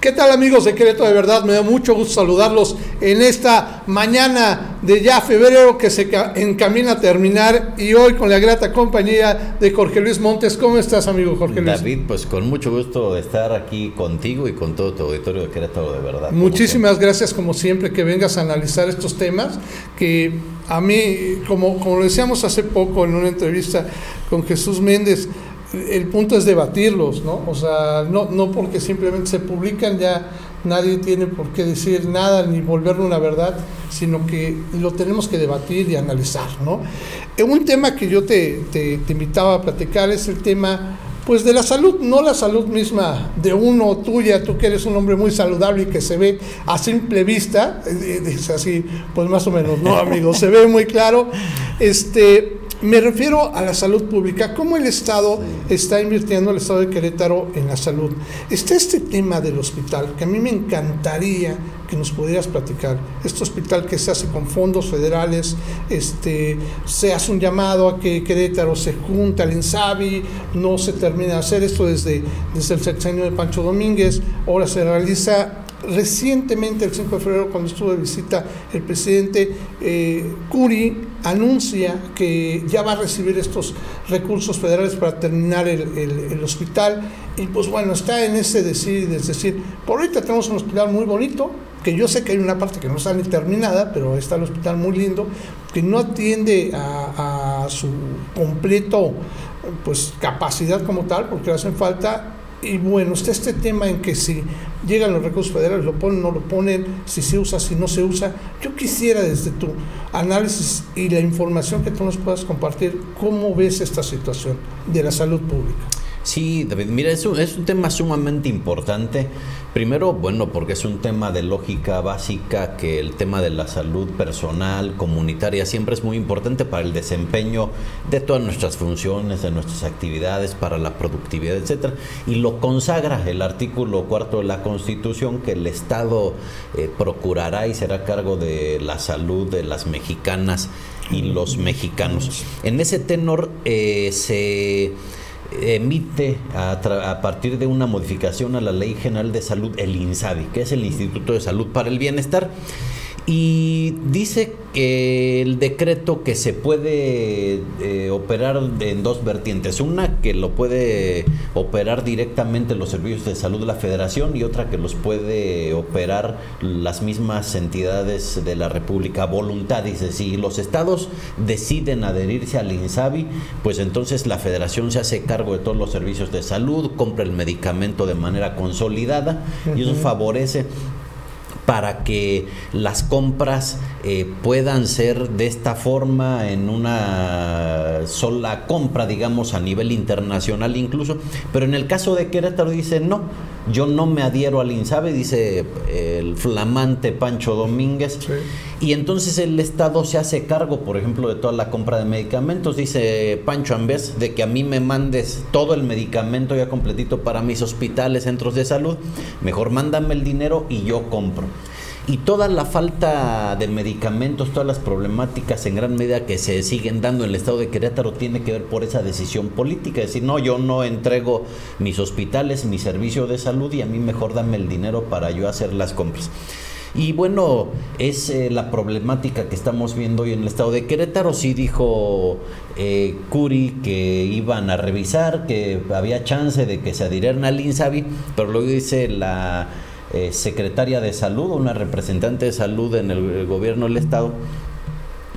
¿Qué tal amigos de Querétaro? De verdad me da mucho gusto saludarlos en esta mañana de ya febrero que se encamina a terminar y hoy con la grata compañía de Jorge Luis Montes. ¿Cómo estás amigo Jorge Luis? David, pues con mucho gusto estar aquí contigo y con todo tu auditorio de Querétaro, de verdad. Muchísimas gracias como siempre que vengas a analizar estos temas que a mí, como, como lo decíamos hace poco en una entrevista con Jesús Méndez, el punto es debatirlos, ¿no? O sea, no, no porque simplemente se publican ya nadie tiene por qué decir nada ni volverlo una verdad, sino que lo tenemos que debatir y analizar, ¿no? Eh, un tema que yo te, te, invitaba a platicar es el tema pues de la salud, no la salud misma de uno, tuya, tú que eres un hombre muy saludable y que se ve a simple vista, eh, es así, pues más o menos, ¿no, amigo? Se ve muy claro. Este, me refiero a la salud pública, cómo el Estado está invirtiendo, el Estado de Querétaro, en la salud. Está este tema del hospital, que a mí me encantaría que nos pudieras platicar. Este hospital que se hace con fondos federales, este, se hace un llamado a que Querétaro se junta al INSABI, no se termina de hacer esto desde, desde el sexenio de Pancho Domínguez, ahora se realiza Recientemente, el 5 de febrero, cuando estuvo de visita el presidente eh, Curi, anuncia que ya va a recibir estos recursos federales para terminar el, hospital. Y pues bueno, está en ese decir, es decir, por ahorita tenemos un hospital muy bonito, que yo sé que hay una parte que no está ni terminada, pero está el hospital muy lindo, que no atiende a, a su completo pues capacidad como tal, porque hacen falta y bueno, está este tema en que si llegan los recursos federales, lo ponen, no lo ponen, si se usa, si no se usa. Yo quisiera desde tu análisis y la información que tú nos puedas compartir, ¿cómo ves esta situación de la salud pública? Sí, David, mira, es un, es un tema sumamente importante. Primero, bueno, porque es un tema de lógica básica que el tema de la salud personal, comunitaria, siempre es muy importante para el desempeño de todas nuestras funciones, de nuestras actividades, para la productividad, etcétera. Y lo consagra el artículo cuarto de la Constitución que el Estado eh, procurará y será cargo de la salud de las mexicanas y los mexicanos. En ese tenor eh, se emite a, partir de una modificación a la Ley General de Salud el INSABI, que es el Instituto de Salud para el Bienestar. Y dice que el decreto que se puede eh, operar en dos vertientes. Una que lo puede operar directamente los servicios de salud de la federación y otra que los puede operar las mismas entidades de la República voluntad. Dice, si los estados deciden adherirse al INSABI, pues entonces la federación se hace cargo de todos los servicios de salud, compra el medicamento de manera consolidada y eso favorece para que las compras eh, puedan ser de esta forma en una sola compra, digamos, a nivel internacional incluso. Pero en el caso de Querétaro dice, no, yo no me adhiero al INSABE, dice el flamante Pancho Domínguez. Y entonces el Estado se hace cargo, por ejemplo, de toda la compra de medicamentos. Dice Pancho, en vez de que a mí me mandes todo el medicamento ya completito para mis hospitales, centros de salud, mejor mándame el dinero y yo compro y toda la falta de medicamentos, todas las problemáticas en gran medida que se siguen dando en el estado de Querétaro tiene que ver por esa decisión política, es decir, no, yo no entrego mis hospitales, mi servicio de salud y a mí mejor dame el dinero para yo hacer las compras. Y bueno, es eh, la problemática que estamos viendo hoy en el estado de Querétaro. Sí dijo eh, Curi que iban a revisar, que había chance de que se adhirieran al INSABI, pero luego dice la eh, secretaria de salud, una representante de salud en el, gobierno del estado,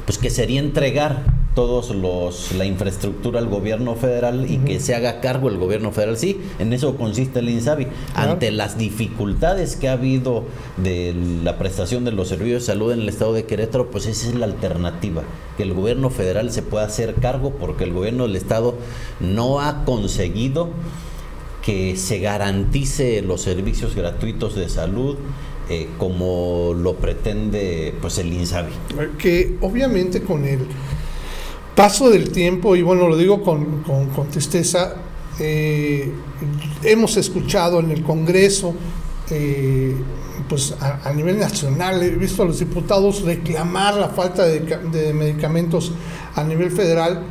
pues que sería entregar todos los la infraestructura al gobierno federal y que se haga cargo el gobierno federal. Sí, en eso consiste el INSABI. Ante las dificultades que ha habido de la prestación de los servicios de salud en el estado de Querétaro, pues esa es la alternativa, que el gobierno federal se pueda hacer cargo porque el gobierno del estado no ha conseguido que se garantice los servicios gratuitos de salud eh, como lo pretende pues el INSABI. Que obviamente con el paso del tiempo, y bueno, lo digo con, con, tristeza, eh, hemos escuchado en el Congreso, eh, pues a, nivel nacional, he visto a los diputados reclamar la falta de, de medicamentos a nivel federal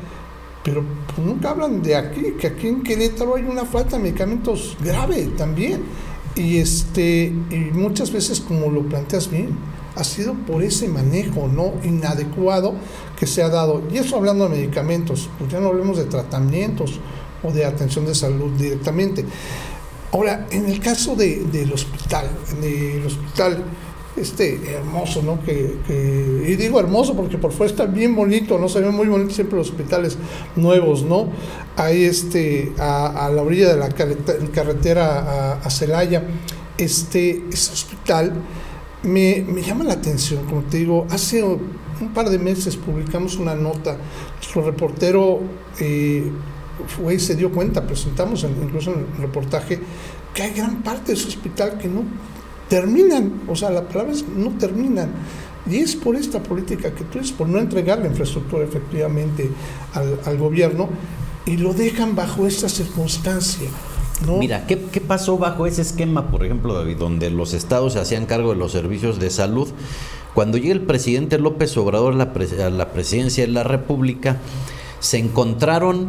pero pues, nunca hablan de aquí, que aquí en Querétaro hay una falta de medicamentos grave también. Y, este, y muchas veces, como lo planteas bien, ha sido por ese manejo no inadecuado que se ha dado. Y eso hablando de medicamentos, pues ya no hablemos de tratamientos o de atención de salud directamente. Ahora, en el caso de, del hospital, del hospital este hermoso, ¿no? Que, y digo hermoso porque por fuera está bien bonito, ¿no? Se ven muy bonitos siempre los hospitales nuevos, ¿no? Ahí este, a, la orilla de la carretera a, Celaya, este, ese hospital me, llama la atención, como te digo, hace un par de meses publicamos una nota, nuestro reportero eh, fue y se dio cuenta, presentamos incluso en el reportaje, que hay gran parte de ese hospital que no terminan, o sea, la palabra es no terminan. Y es por esta política que tú es por no entregar la infraestructura efectivamente al, gobierno y lo dejan bajo esta circunstancia. ¿no? Mira, ¿qué, pasó bajo ese esquema, por ejemplo, David, donde los estados se hacían cargo de los servicios de salud? Cuando llega el presidente López Obrador a la presidencia de la República, se encontraron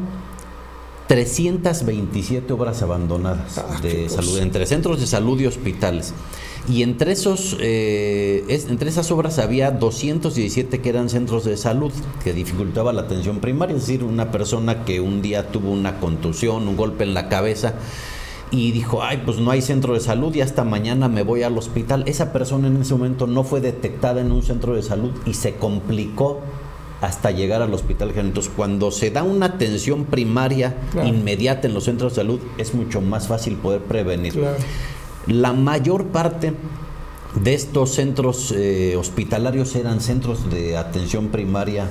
327 obras abandonadas ah, de salud, entre centros de salud y hospitales. Y entre, esos, eh, entre esas obras había 217 que eran centros de salud, que dificultaba la atención primaria, es decir, una persona que un día tuvo una contusión, un golpe en la cabeza y dijo, ay, pues no hay centro de salud y hasta mañana me voy al hospital. Esa persona en ese momento no fue detectada en un centro de salud y se complicó hasta llegar al hospital general. Entonces, cuando se da una atención primaria inmediata en los centros de salud, es mucho más fácil poder prevenir. La mayor parte de estos centros eh, hospitalarios eran centros de atención primaria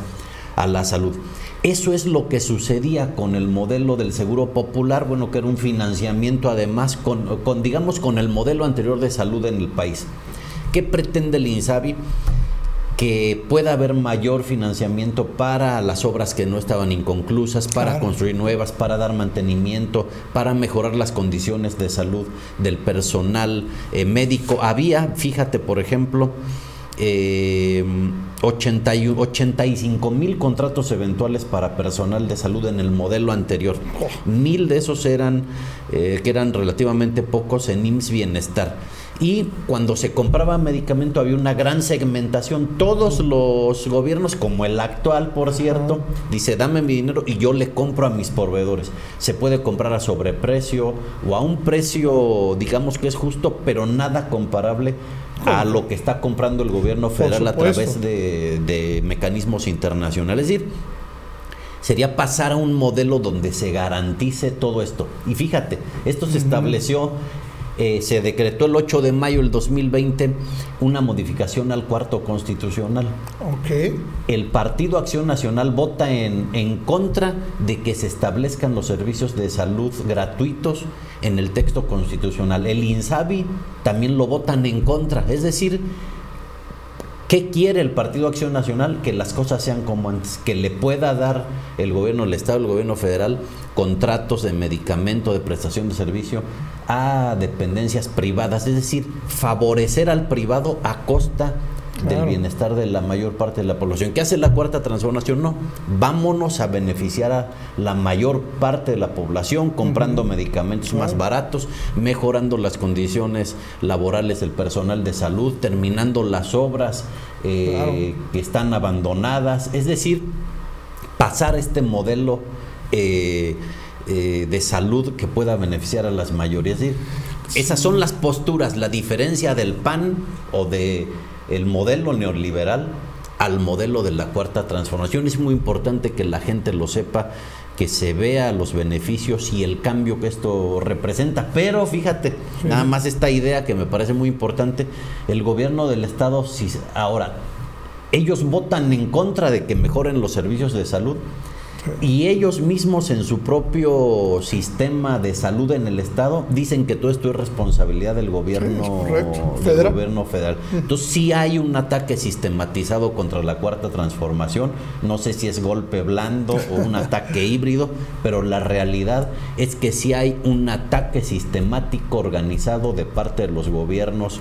a la salud. Eso es lo que sucedía con el modelo del seguro popular, bueno, que era un financiamiento además con, con digamos, con el modelo anterior de salud en el país. ¿Qué pretende el INSABI? Que pueda haber mayor financiamiento para las obras que no estaban inconclusas, para construir nuevas, para dar mantenimiento, para mejorar las condiciones de salud del personal eh, médico. Había, fíjate, por ejemplo, eh, 85 mil contratos eventuales para personal de salud en el modelo anterior. Mil de esos eran, eh, que eran relativamente pocos en IMSS Bienestar y cuando se compraba medicamento había una gran segmentación. Todos los gobiernos, como el actual, por cierto, dice, dame mi dinero y yo le compro a mis proveedores. Se puede comprar a sobreprecio o a un precio, digamos que es justo, pero nada comparable a lo que está comprando el gobierno federal a través de, mecanismos internacionales. Es decir, sería pasar a un modelo donde se garantice todo esto. Y fíjate, esto se estableció eh, se decretó el 8 de mayo del 2020 una modificación al cuarto constitucional. Okay. El Partido Acción Nacional vota en, en contra de que se establezcan los servicios de salud gratuitos en el texto constitucional. El INSABI también lo votan en contra. Es decir, ¿Qué quiere el Partido Acción Nacional? Que las cosas sean como antes, que le pueda dar el gobierno del Estado, el gobierno federal, contratos de medicamento, de prestación de servicio a dependencias privadas, es decir, favorecer al privado a costa del bienestar de la mayor parte de la población. ¿Qué hace la cuarta transformación? No, vámonos a beneficiar a la mayor parte de la población comprando medicamentos más baratos, mejorando las condiciones laborales del personal de salud, terminando las obras eh, que están abandonadas, es decir, pasar este modelo eh, eh, de salud que pueda beneficiar a las mayorías. Esas son las posturas, la diferencia del PAN o de el modelo neoliberal al modelo de la cuarta transformación. Es muy importante que la gente lo sepa, que se vea los beneficios y el cambio que esto representa. Pero fíjate, nada más esta idea que me parece muy importante, el gobierno del Estado, si ahora ellos votan en contra de que mejoren los servicios de salud, y ellos mismos en su propio sistema de salud en el Estado dicen que todo esto es responsabilidad del gobierno, federal. gobierno federal. Entonces sí hay un ataque sistematizado contra la cuarta transformación. No sé si es golpe blando o un ataque híbrido, pero la realidad es que sí hay un ataque sistemático organizado de parte de los gobiernos,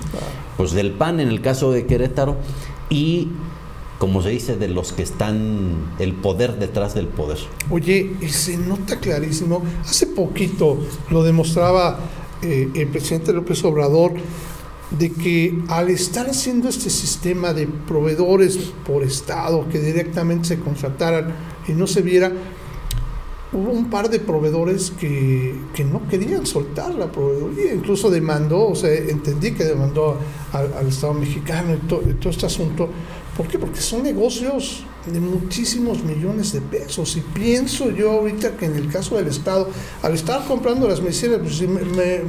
pues del PAN en el caso de Querétaro y como se dice, de los que están el poder detrás del poder. Oye, y se nota clarísimo, hace poquito lo demostraba eh, el presidente López Obrador, de que al estar haciendo este sistema de proveedores por Estado que directamente se contrataran y no se viera, hubo un par de proveedores que, no querían soltar la proveeduría, incluso demandó, o sea, entendí que demandó al, Estado mexicano y, todo este asunto. ¿Por qué? Porque son negocios de muchísimos millones de pesos. Y pienso yo ahorita que en el caso del Estado, al estar comprando las medicinas, pues me,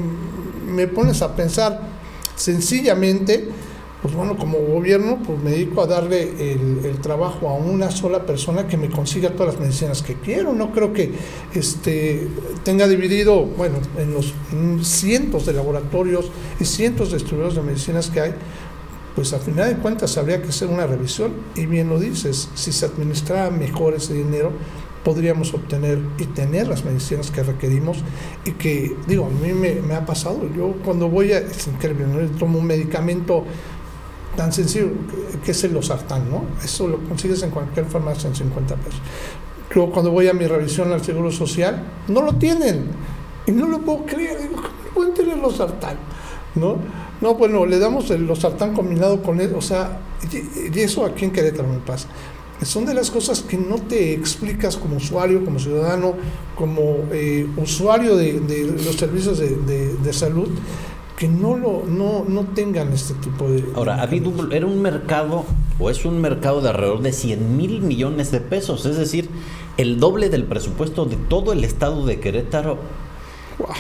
me pones a pensar, Sencillamente, pues bueno, como gobierno, pues me dedico a darle el, trabajo a una sola persona que me consiga todas las medicinas que quiero. No creo que este, tenga dividido, bueno, en los cientos de laboratorios y cientos de distribuidores de medicinas que hay, pues al final de cuentas habría que hacer una revisión. Y bien lo dices, si se administrara mejor ese dinero, podríamos obtener y tener las medicinas que requerimos y que, digo, a mí me, ha pasado, yo cuando voy a, es tomo un medicamento tan sencillo que es el losartán, ¿no? Eso lo consigues en cualquier farmacia en 50 pesos. Luego cuando voy a mi revisión al Seguro Social, no lo tienen. Y no lo puedo creer, digo, ¿cómo pueden tener losartán? ¿No? No, bueno, le damos el losartán combinado con él, o sea, y, y eso aquí en Querétaro me pasa son de las cosas que no te explicas como usuario, como ciudadano, como eh, usuario de, los servicios de, salud, que no, lo, no, no tengan este tipo de... Ahora, ha habido, era un mercado, o es un mercado de alrededor de 100 mil millones de pesos, es decir, el doble del presupuesto de todo el estado de Querétaro.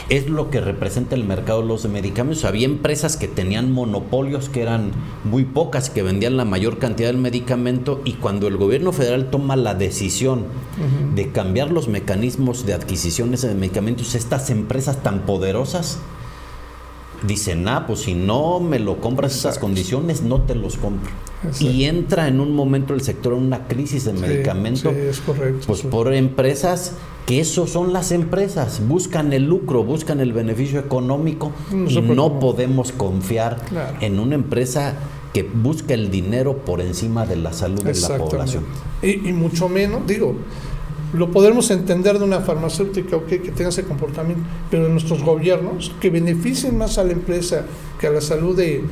Es lo que representa el mercado de los medicamentos. Había empresas que tenían monopolios que eran muy pocas, que vendían la mayor cantidad del medicamento y cuando el gobierno federal toma la decisión de cambiar los mecanismos de adquisiciones de medicamentos, estas empresas tan poderosas dicen, ah, pues si no me lo compras esas condiciones, no te los compro. Y entra en un momento el sector en una crisis de medicamento, es correcto, pues por empresas que eso son las empresas, buscan el lucro, buscan el beneficio económico y no podemos confiar en una empresa que busca el dinero por encima de la salud de la población. Y, y, mucho menos, digo, lo podemos entender de una farmacéutica que tenga ese comportamiento, pero de nuestros gobiernos que beneficien más a la empresa que a la salud de,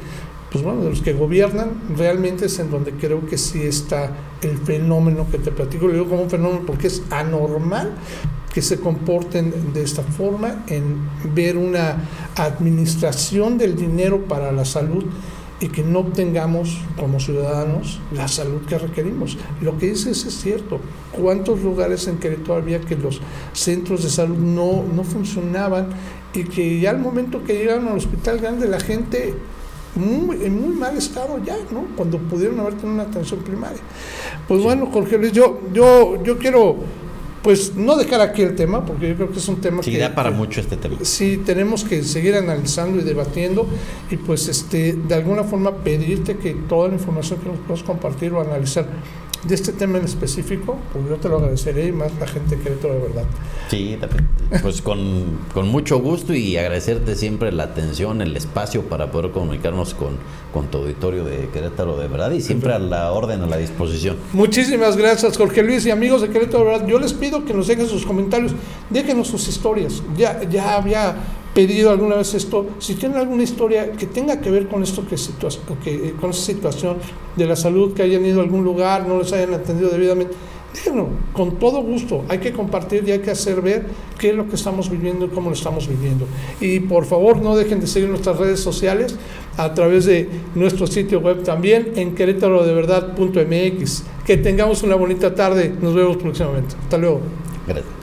pues bueno, de los que gobiernan, realmente es en donde creo que sí está el fenómeno que te platico. Lo digo como un fenómeno porque es anormal que se comporten de esta forma en ver una administración del dinero para la salud y que no obtengamos como ciudadanos la salud que requerimos. Lo que dices es cierto. ¿Cuántos lugares en Querétaro había que los centros de salud no, no funcionaban y que ya al momento que llegaron al hospital grande la gente muy, en muy mal estado ya, ¿no? Cuando pudieron haber tenido una atención primaria. Pues bueno, Jorge Luis, yo, yo, yo quiero pues no dejar aquí el tema, porque yo creo que es un tema sí, que... da para mucho este tema. Sí, tenemos que seguir analizando y debatiendo y pues este de alguna forma pedirte que toda la información que nos puedas compartir o analizar de este tema en específico, pues yo te lo agradeceré y más la gente que todo de verdad. Sí, pues con, con, mucho gusto y agradecerte siempre la atención, el espacio para poder comunicarnos con, con tu auditorio de Querétaro de verdad y siempre a la orden, a la disposición. Muchísimas gracias Jorge Luis y amigos de Querétaro de verdad. Yo les pido que nos dejen sus comentarios, déjenos sus historias. Ya, ya había pedido alguna vez esto, si tienen alguna historia que tenga que ver con esto que, que con esa situación de la salud, que hayan ido a algún lugar, no les hayan atendido debidamente, déjenlo, con todo gusto, hay que compartir y hay que hacer ver qué es lo que estamos viviendo y cómo lo estamos viviendo. Y por favor no dejen de seguir nuestras redes sociales a través de nuestro sitio web también en querétarodeverdad.mx. Que tengamos una bonita tarde, nos vemos próximamente. Hasta luego. Gracias.